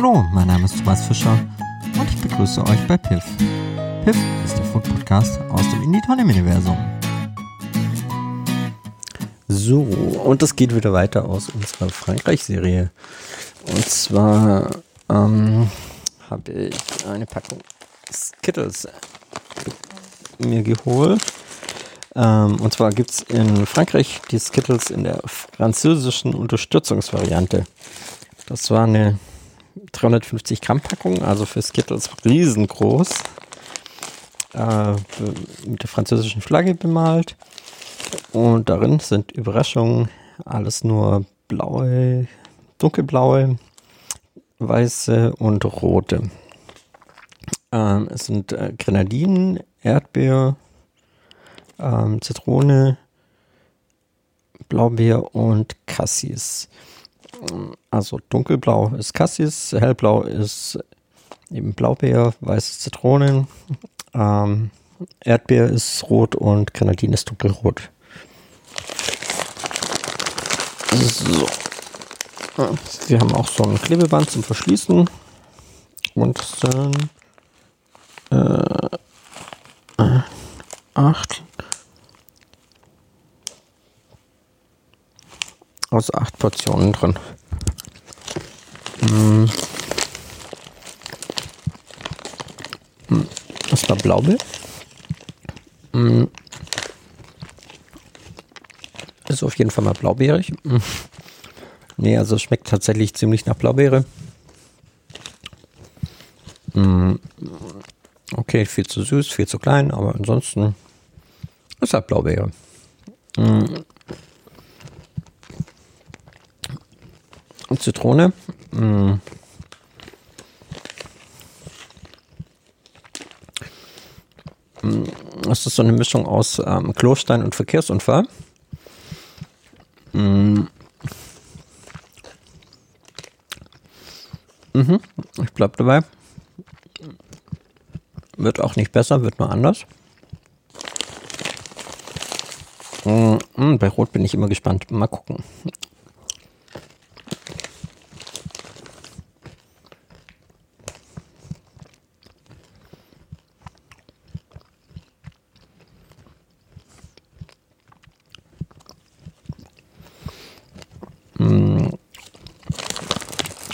Hallo, mein Name ist Thomas Fischer und ich begrüße euch bei Piff. Piff ist der Food Podcast aus dem Indie Tonem Universum. So, und es geht wieder weiter aus unserer Frankreich-Serie. Und zwar ähm, habe ich eine Packung Skittles mir geholt. Ähm, und zwar gibt es in Frankreich die Skittles in der französischen Unterstützungsvariante. Das war eine 350 Gramm Packung, also für Skittles riesengroß. Äh, mit der französischen Flagge bemalt. Und darin sind Überraschungen alles nur blaue, dunkelblaue, weiße und rote. Ähm, es sind äh, Grenadinen, Erdbeer, ähm, Zitrone, Blaubeer und Cassis. Also dunkelblau ist Cassis, hellblau ist eben Blaubeer, weiße Zitronen, ähm, Erdbeer ist rot und Grenadin ist dunkelrot. So. Sie haben auch so ein Klebeband zum Verschließen. Und sind äh, acht. Also acht Portionen drin. Hm. Hm. Das war Blaubeer. Hm. Ist auf jeden Fall mal blaubeerig. Hm. Nee, also es schmeckt tatsächlich ziemlich nach Blaubeere. Hm. Okay, viel zu süß, viel zu klein, aber ansonsten ist halt Blaubeere. Hm. Und Zitrone. Hm. Das ist so eine Mischung aus ähm, Klostein und Verkehrsunfall. Mhm. Mhm. Ich bleib dabei. Wird auch nicht besser, wird nur anders. Mhm. Bei Rot bin ich immer gespannt. Mal gucken.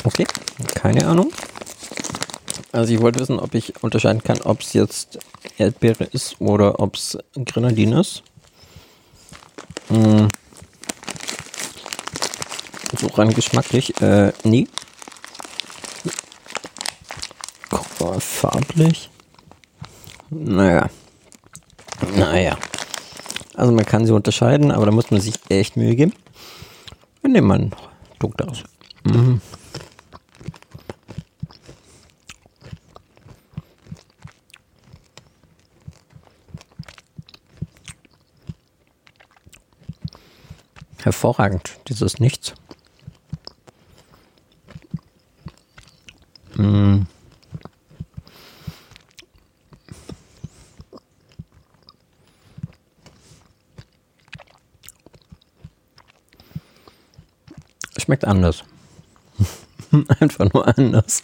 Okay, keine Ahnung. Also ich wollte wissen, ob ich unterscheiden kann, ob es jetzt Erdbeere ist oder ob es Grenadin ist. Hm. So rein geschmacklich, äh, nee. Guck farblich. Naja. Naja. Also man kann sie unterscheiden, aber da muss man sich echt Mühe geben. Nehmen mal ein dunkleres. Mhm. Hervorragend, dieses Nichts. Mm. Schmeckt anders. Einfach nur anders.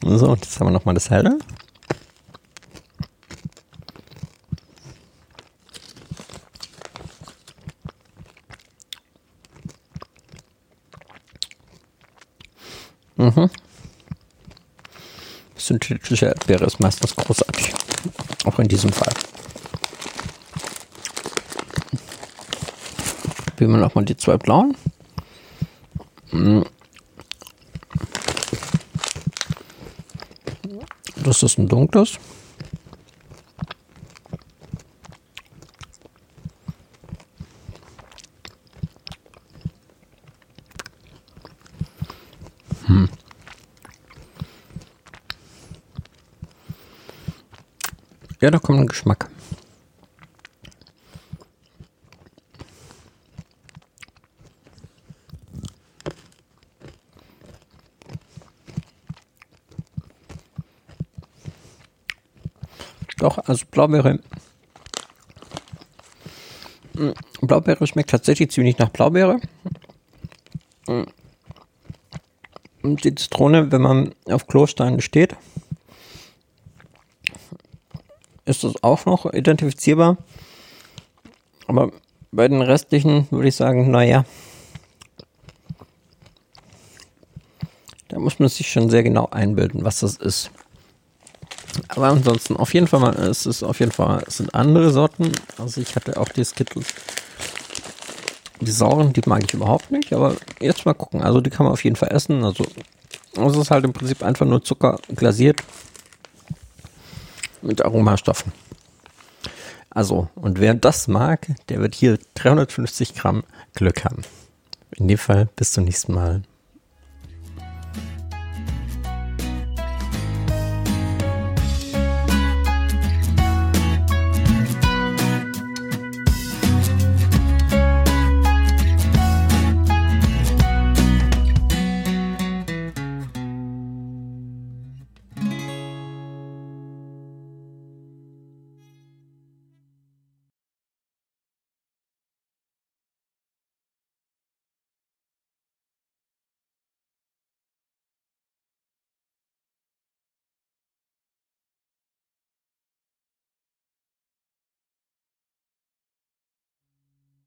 So, jetzt haben wir nochmal das Helle. Mhm. Synthetische Erdbeere ist meistens großartig. Auch in diesem Fall. Probieren wir nochmal die zwei blauen. Mhm. Das ist ein dunkles. Hm. Ja, da kommt ein Geschmack. Doch, also Blaubeere. Hm, Blaubeere schmeckt tatsächlich ziemlich nach Blaubeere. Die Zitrone, wenn man auf Klosteinen steht, ist das auch noch identifizierbar. Aber bei den restlichen würde ich sagen, naja, da muss man sich schon sehr genau einbilden, was das ist. Aber ansonsten, auf jeden Fall mal, es ist auf jeden Fall, es sind andere Sorten. Also ich hatte auch die Skittles. Die sauren, die mag ich überhaupt nicht, aber jetzt mal gucken. Also die kann man auf jeden Fall essen. Also es ist halt im Prinzip einfach nur Zucker glasiert mit Aromastoffen. Also, und wer das mag, der wird hier 350 Gramm Glück haben. In dem Fall bis zum nächsten Mal.